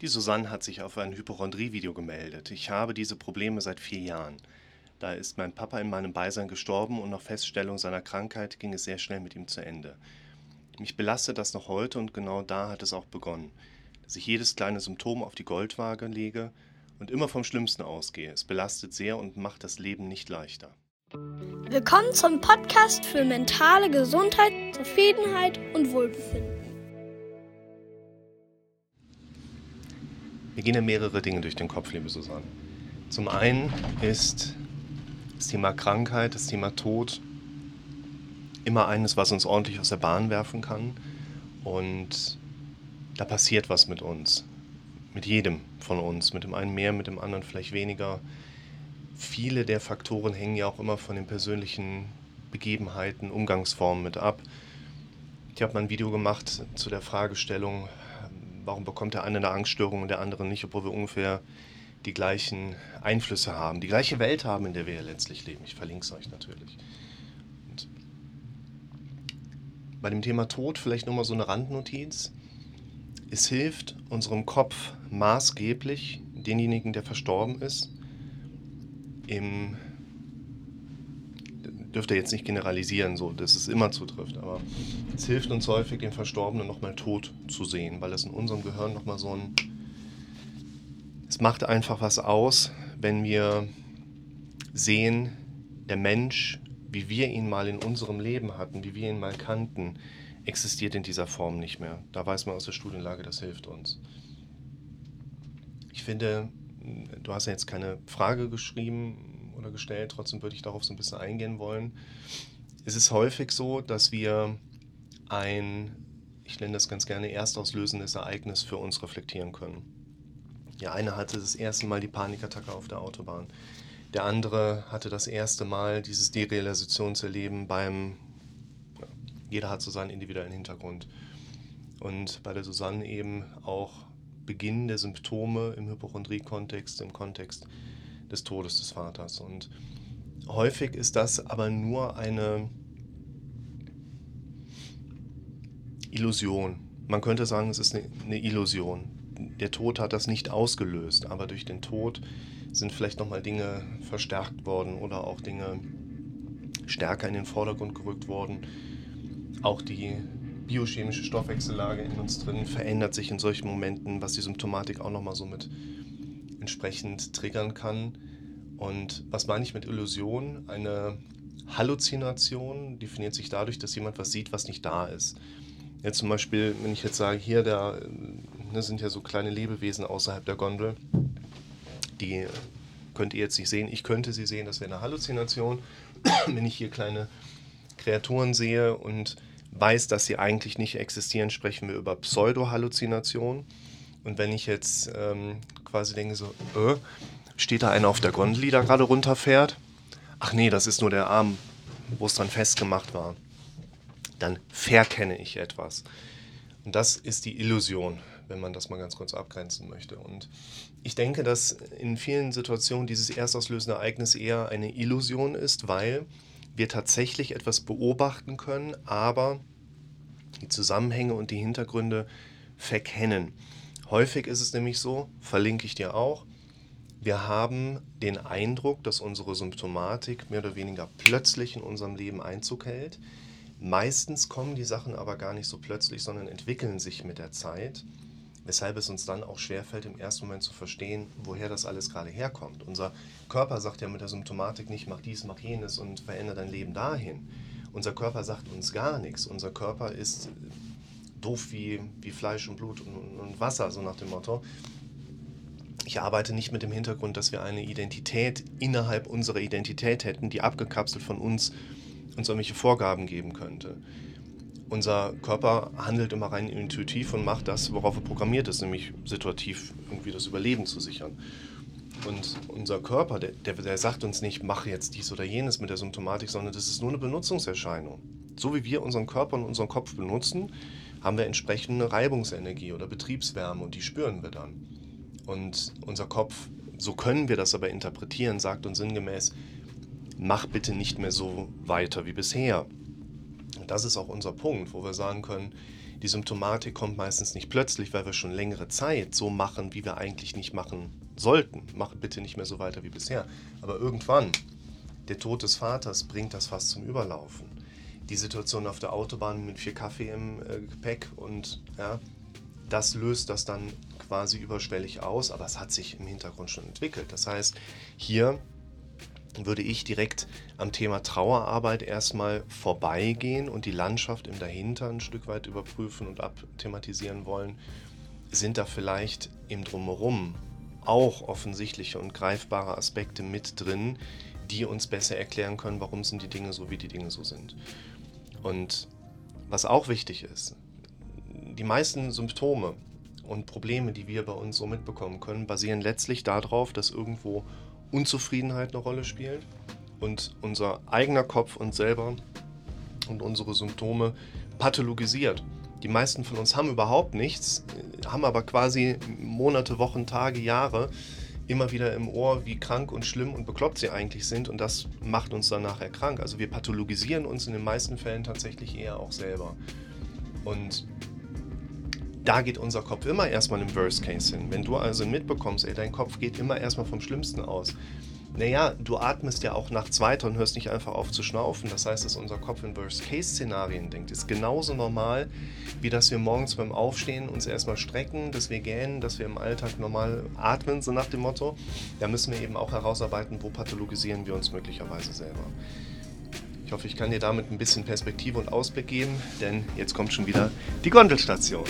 Die Susanne hat sich auf ein Hypochondrie-Video gemeldet. Ich habe diese Probleme seit vier Jahren. Da ist mein Papa in meinem Beisein gestorben und nach Feststellung seiner Krankheit ging es sehr schnell mit ihm zu Ende. Mich belastet das noch heute und genau da hat es auch begonnen, dass ich jedes kleine Symptom auf die Goldwaage lege und immer vom Schlimmsten ausgehe. Es belastet sehr und macht das Leben nicht leichter. Willkommen zum Podcast für mentale Gesundheit, Zufriedenheit und Wohlbefinden. Mir gehen ja mehrere Dinge durch den Kopf, liebe Susanne. Zum einen ist das Thema Krankheit, das Thema Tod immer eines, was uns ordentlich aus der Bahn werfen kann. Und da passiert was mit uns. Mit jedem von uns. Mit dem einen mehr, mit dem anderen vielleicht weniger. Viele der Faktoren hängen ja auch immer von den persönlichen Begebenheiten, Umgangsformen mit ab. Ich habe mal ein Video gemacht zu der Fragestellung, warum bekommt der eine eine Angststörung und der andere nicht, obwohl wir ungefähr die gleichen Einflüsse haben, die gleiche Welt haben, in der wir ja letztlich leben. Ich verlinke es euch natürlich. Und bei dem Thema Tod vielleicht nochmal so eine Randnotiz. Es hilft unserem Kopf maßgeblich, denjenigen, der verstorben ist, im dürfte jetzt nicht generalisieren, so dass es immer zutrifft, aber es hilft uns häufig, den Verstorbenen nochmal tot zu sehen, weil es in unserem Gehirn nochmal so ein. Es macht einfach was aus, wenn wir sehen, der Mensch, wie wir ihn mal in unserem Leben hatten, wie wir ihn mal kannten, existiert in dieser Form nicht mehr. Da weiß man aus der Studienlage, das hilft uns. Ich finde, du hast ja jetzt keine Frage geschrieben, oder gestellt. Trotzdem würde ich darauf so ein bisschen eingehen wollen. Es ist häufig so, dass wir ein, ich nenne das ganz gerne, erstauslösendes Ereignis für uns reflektieren können. Der eine hatte das erste Mal die Panikattacke auf der Autobahn. Der andere hatte das erste Mal dieses Derealisationserleben beim, ja, jeder hat so seinen individuellen Hintergrund. Und bei der Susanne eben auch Beginn der Symptome im Hypochondrie-Kontext, im Kontext des Todes des Vaters. Und häufig ist das aber nur eine Illusion. Man könnte sagen, es ist eine, Illusion. Der Tod hat das nicht ausgelöst, aber durch den Tod sind vielleicht nochmal Dinge verstärkt worden oder auch Dinge stärker in den Vordergrund gerückt worden. Auch die biochemische Stoffwechsellage in uns drin verändert sich in solchen Momenten, was die Symptomatik auch nochmal so mit entsprechend triggern kann. Und was meine ich mit Illusion? Eine Halluzination definiert sich dadurch, dass jemand was sieht, was nicht da ist. Jetzt zum Beispiel, wenn ich jetzt sage, hier da ne, sind ja so kleine Lebewesen außerhalb der Gondel, die könnt ihr jetzt nicht sehen. Ich könnte sie sehen, das wäre eine Halluzination. wenn ich hier kleine Kreaturen sehe und weiß, dass sie eigentlich nicht existieren, sprechen wir über Pseudo-Halluzination. Und wenn ich jetzt ähm, quasi denke so, äh, steht da einer auf der Gondel, die da gerade runterfährt? Ach nee, das ist nur der Arm, wo es dann festgemacht war. Dann verkenne ich etwas. Und das ist die Illusion, wenn man das mal ganz kurz abgrenzen möchte. Und ich denke, dass in vielen Situationen dieses erstauslösende Ereignis eher eine Illusion ist, weil wir tatsächlich etwas beobachten können, aber die Zusammenhänge und die Hintergründe verkennen. Häufig ist es nämlich so, verlinke ich dir auch, wir haben den Eindruck, dass unsere Symptomatik mehr oder weniger plötzlich in unserem Leben Einzug hält. Meistens kommen die Sachen aber gar nicht so plötzlich, sondern entwickeln sich mit der Zeit, weshalb es uns dann auch schwerfällt, im ersten Moment zu verstehen, woher das alles gerade herkommt. Unser Körper sagt ja mit der Symptomatik nicht, mach dies, mach jenes und verändere dein Leben dahin. Unser Körper sagt uns gar nichts. Unser Körper ist doof wie, wie Fleisch und Blut und, und Wasser, so nach dem Motto. Ich arbeite nicht mit dem Hintergrund, dass wir eine Identität innerhalb unserer Identität hätten, die abgekapselt von uns uns irgendwelche Vorgaben geben könnte. Unser Körper handelt immer rein intuitiv und macht das, worauf er programmiert ist, nämlich situativ irgendwie das Überleben zu sichern. Und unser Körper, der, der, der sagt uns nicht, mach jetzt dies oder jenes mit der Symptomatik, sondern das ist nur eine Benutzungserscheinung. So wie wir unseren Körper und unseren Kopf benutzen, haben wir entsprechende Reibungsenergie oder Betriebswärme und die spüren wir dann. Und unser Kopf, so können wir das aber interpretieren, sagt uns sinngemäß, mach bitte nicht mehr so weiter wie bisher. Und das ist auch unser Punkt, wo wir sagen können, die Symptomatik kommt meistens nicht plötzlich, weil wir schon längere Zeit so machen, wie wir eigentlich nicht machen sollten. Mach bitte nicht mehr so weiter wie bisher. Aber irgendwann, der Tod des Vaters bringt das fast zum Überlaufen. Die Situation auf der Autobahn mit vier Kaffee im äh, Gepäck und ja, das löst das dann quasi überschwellig aus, aber es hat sich im Hintergrund schon entwickelt. Das heißt, hier würde ich direkt am Thema Trauerarbeit erstmal vorbeigehen und die Landschaft im Dahinter ein Stück weit überprüfen und abthematisieren wollen. Sind da vielleicht im Drumherum auch offensichtliche und greifbare Aspekte mit drin, die uns besser erklären können, warum sind die Dinge so, wie die Dinge so sind. Und was auch wichtig ist, die meisten Symptome und Probleme, die wir bei uns so mitbekommen können, basieren letztlich darauf, dass irgendwo Unzufriedenheit eine Rolle spielt und unser eigener Kopf uns selber und unsere Symptome pathologisiert. Die meisten von uns haben überhaupt nichts, haben aber quasi Monate, Wochen, Tage, Jahre immer wieder im Ohr, wie krank und schlimm und bekloppt sie eigentlich sind und das macht uns dann nachher krank. Also wir pathologisieren uns in den meisten Fällen tatsächlich eher auch selber. Und da geht unser Kopf immer erstmal im Worst Case hin. Wenn du also mitbekommst, ey, dein Kopf geht immer erstmal vom Schlimmsten aus. Naja, du atmest ja auch nachts weiter und hörst nicht einfach auf zu schnaufen. Das heißt, dass unser Kopf in Worst-Case-Szenarien denkt. Ist genauso normal, wie dass wir morgens beim Aufstehen uns erstmal strecken, dass wir gähnen, dass wir im Alltag normal atmen, so nach dem Motto. Da müssen wir eben auch herausarbeiten, wo pathologisieren wir uns möglicherweise selber. Ich hoffe, ich kann dir damit ein bisschen Perspektive und Ausblick geben, denn jetzt kommt schon wieder die Gondelstation.